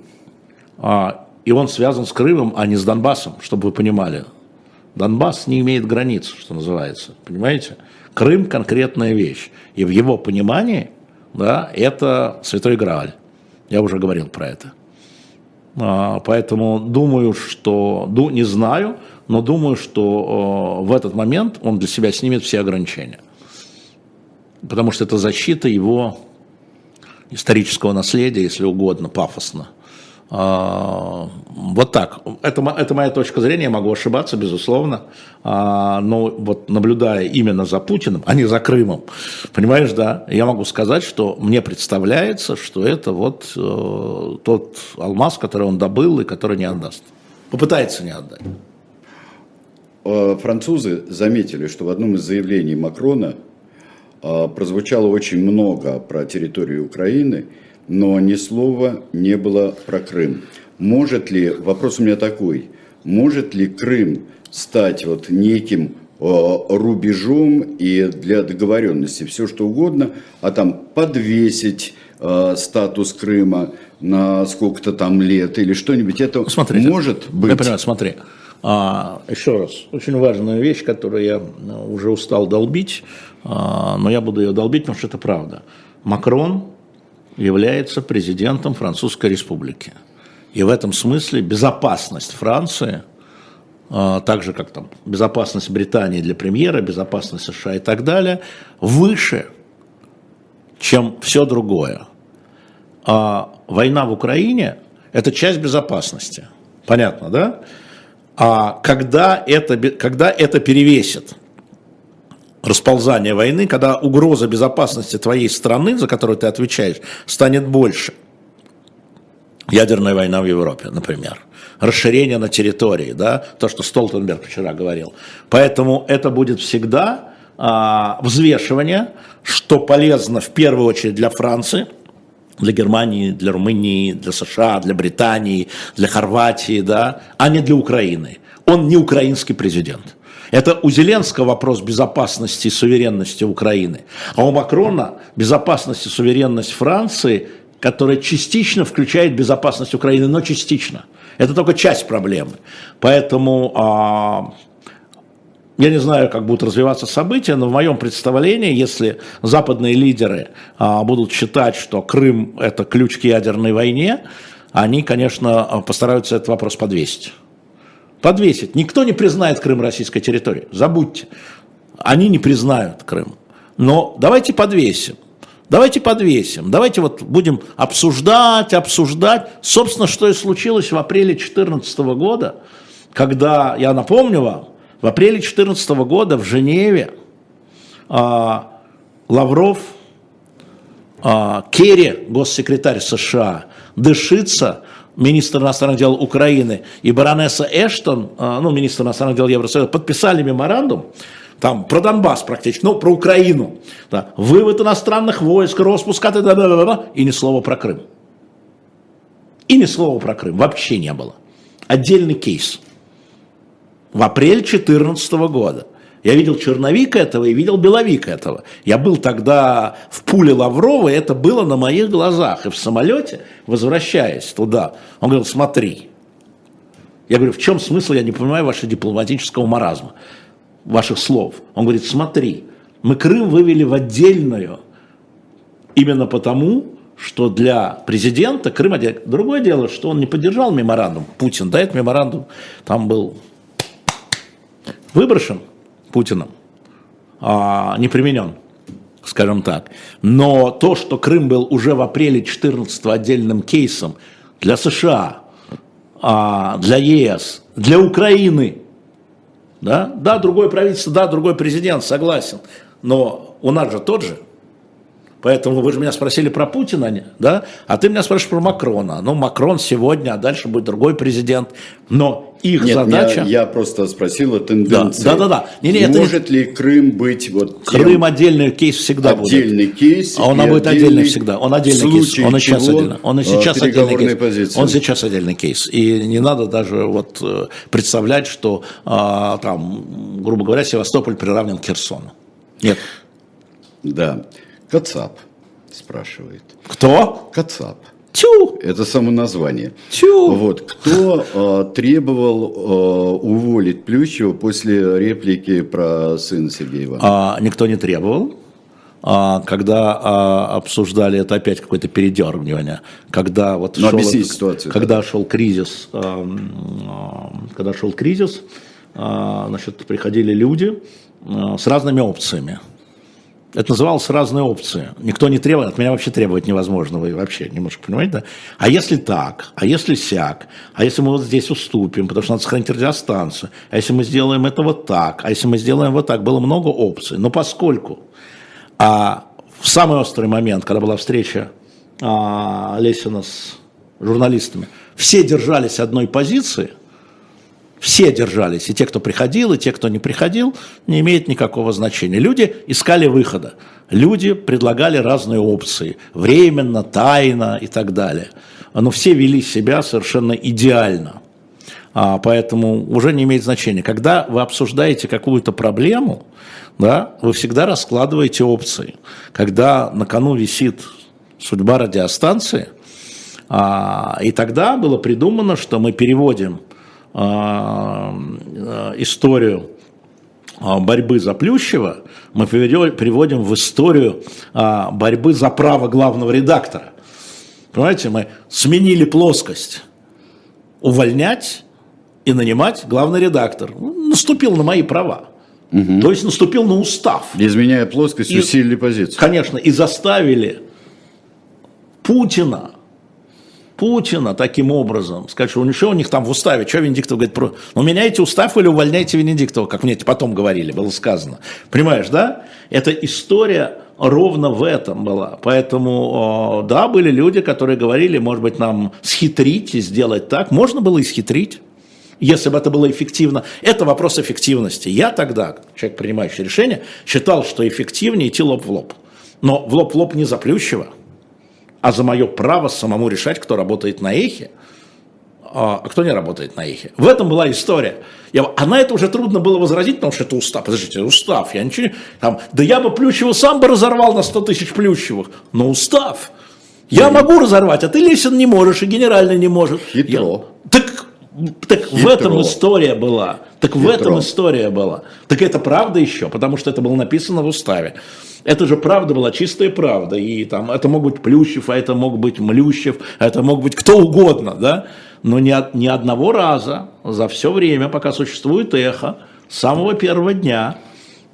а, и он связан с Крымом, а не с Донбассом, чтобы вы понимали. Донбасс не имеет границ, что называется, понимаете? Крым – конкретная вещь, и в его понимании, да, это святой Грааль. Я уже говорил про это. А, поэтому думаю, что, не знаю, но думаю, что в этот момент он для себя снимет все ограничения. Потому что это защита его исторического наследия, если угодно, пафосно. А, вот так. Это, это моя точка зрения, я могу ошибаться, безусловно. А, но вот наблюдая именно за Путиным, а не за Крымом, понимаешь, да, я могу сказать, что мне представляется, что это вот э, тот алмаз, который он добыл и который не отдаст. Попытается не отдать. А, французы заметили, что в одном из заявлений Макрона прозвучало очень много про территорию Украины, но ни слова не было про Крым. Может ли, вопрос у меня такой, может ли Крым стать вот неким а, рубежом и для договоренности все что угодно, а там подвесить э, статус Крыма на сколько-то там лет или что-нибудь, это Смотрите, может быть. Я понимаю, смотри, а, еще раз, очень важная вещь, которую я ну, уже устал долбить, а, но я буду ее долбить, потому что это правда. Макрон является президентом Французской Республики. И в этом смысле безопасность Франции, а, так же как там безопасность Британии для премьера, безопасность США и так далее, выше, чем все другое. А война в Украине – это часть безопасности. Понятно, да? А когда это, когда это перевесит расползание войны, когда угроза безопасности твоей страны, за которую ты отвечаешь, станет больше. Ядерная война в Европе, например. Расширение на территории, да, то, что Столтенберг вчера говорил. Поэтому это будет всегда а, взвешивание, что полезно в первую очередь для Франции – для Германии, для Румынии, для США, для Британии, для Хорватии, да, а не для Украины. Он не украинский президент. Это у Зеленского вопрос безопасности и суверенности Украины, а у Макрона безопасность и суверенность Франции, которая частично включает безопасность Украины, но частично. Это только часть проблемы. Поэтому а, я не знаю, как будут развиваться события, но в моем представлении, если западные лидеры а, будут считать, что Крым – это ключ к ядерной войне, они, конечно, постараются этот вопрос подвесить. Подвесить. Никто не признает Крым российской территорией. Забудьте. Они не признают Крым. Но давайте подвесим. Давайте подвесим. Давайте вот будем обсуждать, обсуждать. Собственно, что и случилось в апреле 2014 года, когда, я напомню вам, в апреле 2014 года в Женеве а, Лавров, а, Керри, госсекретарь США, Дышица, министр иностранных дел Украины, и баронесса Эштон, а, ну, министр иностранных дел Евросоюза, подписали меморандум, там про Донбасс практически, ну, про Украину, да, вывод иностранных войск, распуск, и ни слова про Крым. И ни слова про Крым, вообще не было. Отдельный кейс – в апреле 2014 года. Я видел черновик этого и видел беловик этого. Я был тогда в пуле Лаврова, и это было на моих глазах. И в самолете, возвращаясь туда, он говорил, смотри. Я говорю, в чем смысл, я не понимаю вашего дипломатического маразма, ваших слов. Он говорит, смотри, мы Крым вывели в отдельную, именно потому, что для президента Крым. Другое дело, что он не поддержал меморандум, Путин, да, этот меморандум там был выброшен Путиным, а, не применен, скажем так. Но то, что Крым был уже в апреле 14 отдельным кейсом для США, а, для ЕС, для Украины, да, да, другое правительство, да, другой президент, согласен, но у нас же тот же, Поэтому вы же меня спросили про Путина, да? А ты меня спрашиваешь про Макрона. Ну, Макрон сегодня, а дальше будет другой президент. Но их Нет, задача... Я, я просто спросил о тенденции. Да, да, да. Не, не, Может не... ли Крым быть вот тем... Крым отдельный кейс всегда отдельный будет. кейс. А он будет отдельный всегда. Он отдельный кейс. Он и сейчас отдельно. Он и сейчас отдельный кейс. Позиции. Он сейчас отдельный кейс. И не надо даже вот э, представлять, что а, там, грубо говоря, Севастополь приравнен к Херсону. Нет. Да. Кацап спрашивает. Кто? Кацап. Тю! Это само название. Тю! Вот, кто э, требовал э, уволить Плющева после реплики про сына Сергея Ивановича? А, никто не требовал. А, когда а, обсуждали это опять какое-то передергивание, когда вот ну, шел, ситуацию, когда да. шел кризис, а, когда шел кризис, а, значит, приходили люди а, с разными опциями. Это называлось разные опции. Никто не требует, от меня вообще требовать невозможно, вы вообще немножко понимаете, да? А если так, а если сяк, а если мы вот здесь уступим, потому что надо сохранить радиостанцию, а если мы сделаем это вот так, а если мы сделаем вот так, было много опций. Но поскольку а в самый острый момент, когда была встреча а, Лесина с журналистами, все держались одной позиции – все держались, и те, кто приходил, и те, кто не приходил, не имеет никакого значения. Люди искали выхода, люди предлагали разные опции, временно, тайно и так далее. Но все вели себя совершенно идеально. А, поэтому уже не имеет значения. Когда вы обсуждаете какую-то проблему, да, вы всегда раскладываете опции. Когда на кону висит судьба радиостанции, а, и тогда было придумано, что мы переводим историю а, борьбы за Плющева мы переводим в историю борьбы за право главного редактора. Понимаете, мы сменили плоскость. Увольнять и нанимать главный редактор. Наступил на мои права. Угу. То есть наступил на устав. Изменяя плоскость, и, усилили позицию. Конечно, и заставили Путина Путина таким образом, сказать, что у у них там в уставе, что Венедиктов говорит, про... ну меняйте устав или увольняйте Венедиктова, как мне потом говорили, было сказано. Понимаешь, да? Эта история ровно в этом была. Поэтому, да, были люди, которые говорили, может быть, нам схитрить и сделать так. Можно было и схитрить если бы это было эффективно. Это вопрос эффективности. Я тогда, человек, принимающий решение, считал, что эффективнее идти лоб в лоб. Но в лоб в лоб не заплющиво а за мое право самому решать, кто работает на эхе, а, а кто не работает на эхе. В этом была история. Я, а на это уже трудно было возразить, потому что это устав. Подождите, устав. Я ничего, там, да я бы Плющева сам бы разорвал на 100 тысяч Плющевых. Но устав. Я могу разорвать, а ты, Лесин, не можешь, и генеральный не может. Хитро. Я, так так Хитро. в этом история была. Так Хитро. в этом история была. Так это правда еще, потому что это было написано в уставе. Это же правда была чистая правда. И там это мог быть Плющев, а это мог быть Млющев, а это мог быть кто угодно, да? Но ни, ни одного раза за все время, пока существует эхо, с самого первого дня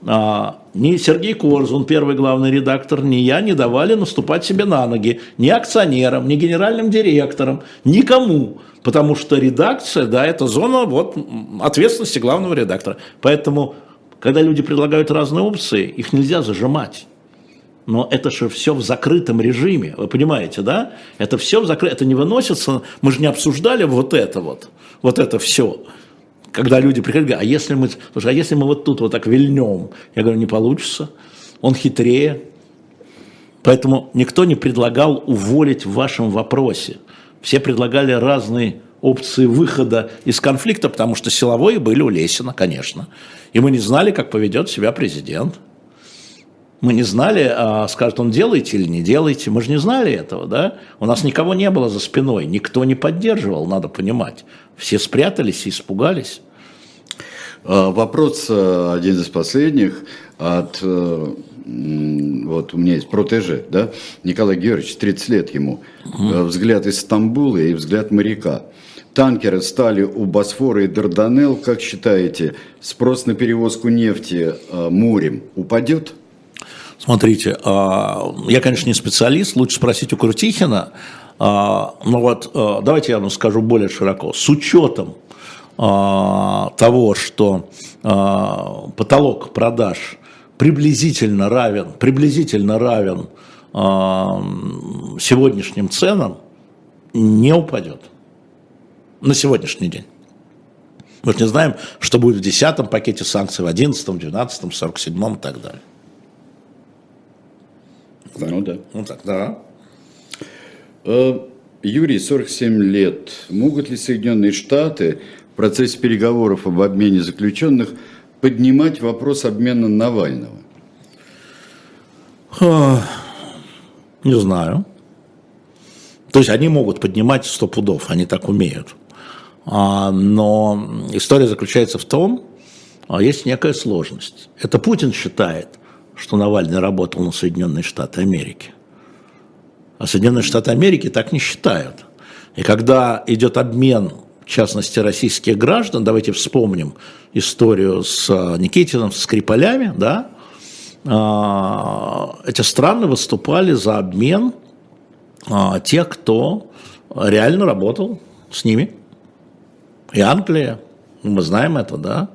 а, ни Сергей Корзун, первый главный редактор, ни я не давали наступать себе на ноги, ни акционерам, ни генеральным директорам, никому. Потому что редакция, да, это зона вот, ответственности главного редактора. Поэтому когда люди предлагают разные опции, их нельзя зажимать. Но это же все в закрытом режиме, вы понимаете, да? Это все в закрытом, это не выносится, мы же не обсуждали вот это вот, вот это все. Когда люди приходят, говорят, а если мы, слушай, а если мы вот тут вот так вильнем? Я говорю, не получится, он хитрее. Поэтому никто не предлагал уволить в вашем вопросе. Все предлагали разные опции выхода из конфликта, потому что силовые были у Лесина, конечно. И мы не знали, как поведет себя президент. Мы не знали, а скажет он делайте или не делайте. Мы же не знали этого, да? У нас никого не было за спиной, никто не поддерживал, надо понимать. Все спрятались и испугались. А, вопрос э, один из последних от э, вот у меня есть протеже, да, Николай Георгиевич, 30 лет ему, угу. взгляд из Стамбула и взгляд моряка. Танкеры стали у Босфора и Дарданелл. Как считаете, спрос на перевозку нефти э, морем упадет? Смотрите, а, я, конечно, не специалист, лучше спросить у Крутихина. А, но вот э, давайте я вам скажу более широко. С учетом а, того, что потолок продаж приблизительно равен, приблизительно равен сегодняшним ценам не упадет. На сегодняшний день. Мы же не знаем, что будет в 10 пакете санкций, в 11, 12, 47 и так далее. Ну да. Ну так, да. Э, Юрий, 47 лет. Могут ли Соединенные Штаты в процессе переговоров об обмене заключенных поднимать вопрос обмена Навального? Не знаю. То есть они могут поднимать сто пудов, они так умеют. А, но история заключается в том, а, есть некая сложность. Это Путин считает, что Навальный работал на Соединенные Штаты Америки. А Соединенные Штаты Америки так не считают. И когда идет обмен, в частности, российских граждан, давайте вспомним историю с а, Никитиным, с Скрипалями, да, эти страны выступали за обмен тех, кто реально работал с ними – и Англия, мы знаем это, да.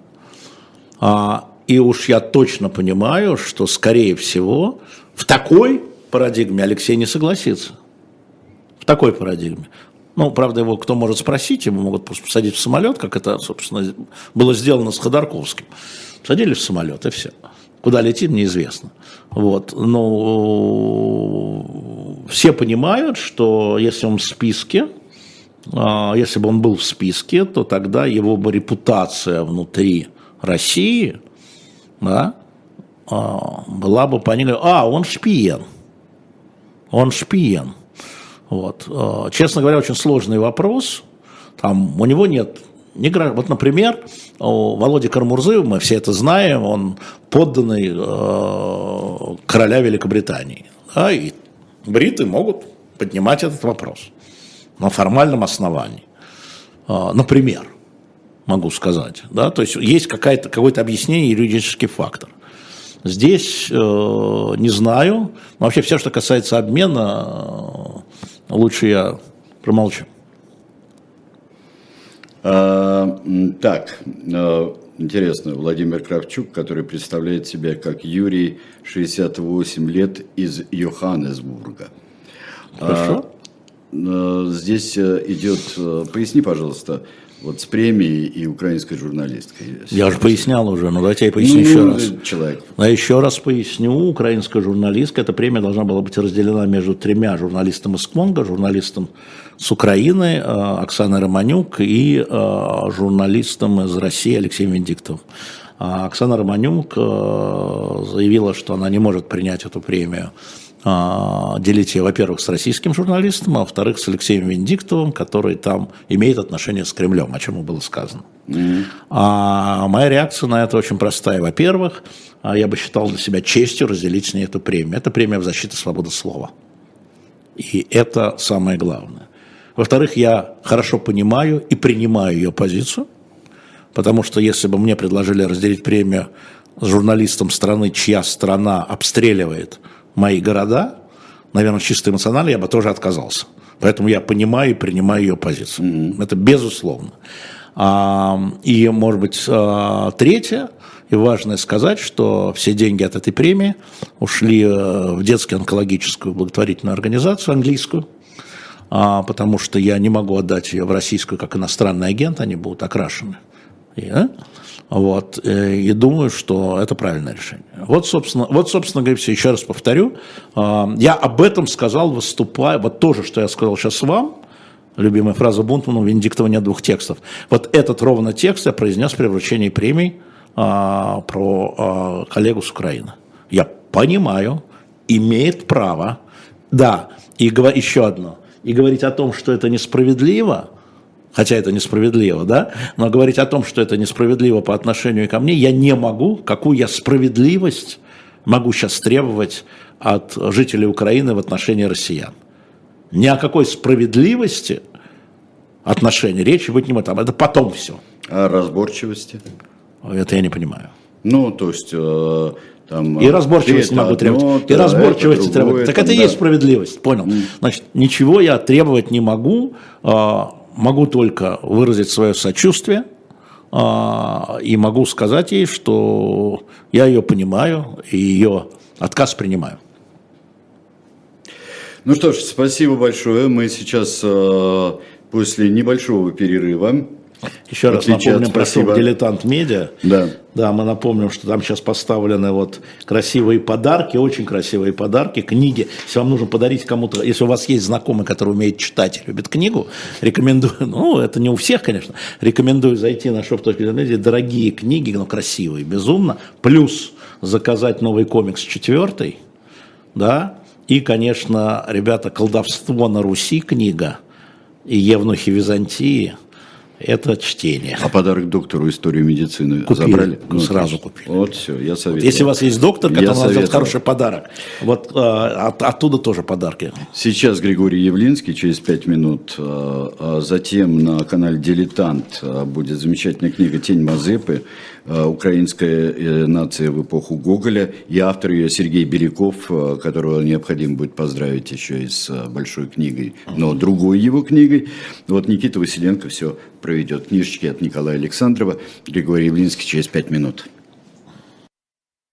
И уж я точно понимаю, что, скорее всего, в такой парадигме Алексей не согласится. В такой парадигме. Ну, правда, его кто может спросить, ему могут просто посадить в самолет, как это, собственно, было сделано с Ходорковским. Садили в самолет, и все. Куда летит, неизвестно. Вот. Но все понимают, что если он в списке, а, если бы он был в списке, то тогда его бы репутация внутри России да, а, была бы понятна, а, он шпион, он шпион. Вот. А, честно говоря, очень сложный вопрос. Там у него нет не Вот, например, у Володи Кармурзы, мы все это знаем, он подданный э, короля Великобритании. Да, и бриты могут поднимать этот вопрос на формальном основании. А, например, могу сказать. Да? То есть есть какое-то какое объяснение, юридический фактор. Здесь э, не знаю. Вообще все, что касается обмена, э, лучше я промолчу. А, так, э, интересно, Владимир Кравчук, который представляет себя как Юрий, 68 лет из Йоханнесбурга. Хорошо. А, Э, здесь идет, поясни, пожалуйста, вот с премией и украинской журналисткой. Я же пояснял уже, но давайте я поясню ну, еще раз. Человек. Я еще раз поясню. Украинская журналистка, эта премия должна была быть разделена между тремя журналистами из Конго, журналистом с Украины Оксаной Романюк и журналистом из России Алексеем Венедиктовым. А Оксана Романюк заявила, что она не может принять эту премию а, делить ее, во-первых, с российским журналистом, а во-вторых, с Алексеем Венедиктовым, который там имеет отношение с Кремлем, о чем и было сказано. Mm-hmm. А моя реакция на это очень простая. Во-первых, а, я бы считал для себя честью разделить с ней эту премию. Это премия в защиту свободы слова. И это самое главное. Во-вторых, я хорошо понимаю и принимаю ее позицию, потому что если бы мне предложили разделить премию с журналистом страны, чья страна обстреливает мои города, наверное, чисто эмоционально я бы тоже отказался. Поэтому я понимаю и принимаю ее позицию. Mm-hmm. Это безусловно. А, и, может быть, а, третье, и важно сказать, что все деньги от этой премии ушли э, в детскую онкологическую благотворительную организацию английскую, а, потому что я не могу отдать ее в российскую как иностранный агент, они будут окрашены. А? Вот, э, и думаю, что это правильное решение. Вот, собственно, вот, собственно говоря, все. Еще раз повторю, а, я об этом сказал, выступая, вот тоже, что я сказал сейчас вам, любимая фраза Бунтмана, у Венедиктова нет двух текстов. Вот этот ровно текст я произнес при вручении премии а, про а, коллегу с Украины. Я понимаю, имеет право, да, и еще одно, и говорить о том, что это несправедливо – хотя это несправедливо, да, но говорить о том, что это несправедливо по отношению ко мне, я не могу, какую я справедливость могу сейчас требовать от жителей Украины в отношении россиян. Ни о какой справедливости отношений речи быть не может. Это потом все. А разборчивости? Это я не понимаю. Ну, то есть... Э, там, и разборчивости могу требовать. И разборчивости требовать. Так это и да. есть справедливость, понял? Значит, ничего я требовать не могу. Э, могу только выразить свое сочувствие а, и могу сказать ей, что я ее понимаю и ее отказ принимаю. Ну что ж, спасибо большое. Мы сейчас э, после небольшого перерыва еще раз напомним про «Дилетант Медиа». Да. Да, мы напомним, что там сейчас поставлены вот красивые подарки, очень красивые подарки, книги. Если вам нужно подарить кому-то, если у вас есть знакомый, который умеет читать и любит книгу, рекомендую, (laughs) ну, это не у всех, конечно, рекомендую зайти на shop.media, дорогие книги, но красивые, безумно, плюс заказать новый комикс четвертый, да, и, конечно, ребята, «Колдовство на Руси» книга и «Евнухи Византии» это чтение. А подарок доктору историю медицины купили, забрали? Ну, сразу купили. Вот все, я советую. Вот, если у вас есть доктор, который назвал хороший подарок, вот а, от, оттуда тоже подарки. Сейчас Григорий Явлинский через пять минут, а затем на канале «Дилетант» будет замечательная книга «Тень Мазепы», украинская э, нация в эпоху Гоголя, и автор ее Сергей Беляков, а, которого необходимо будет поздравить еще и с большой книгой, но другой его книгой. Вот Никита Василенко все проведет. Книжечки от Николая Александрова, Григорий Явлинский через пять минут.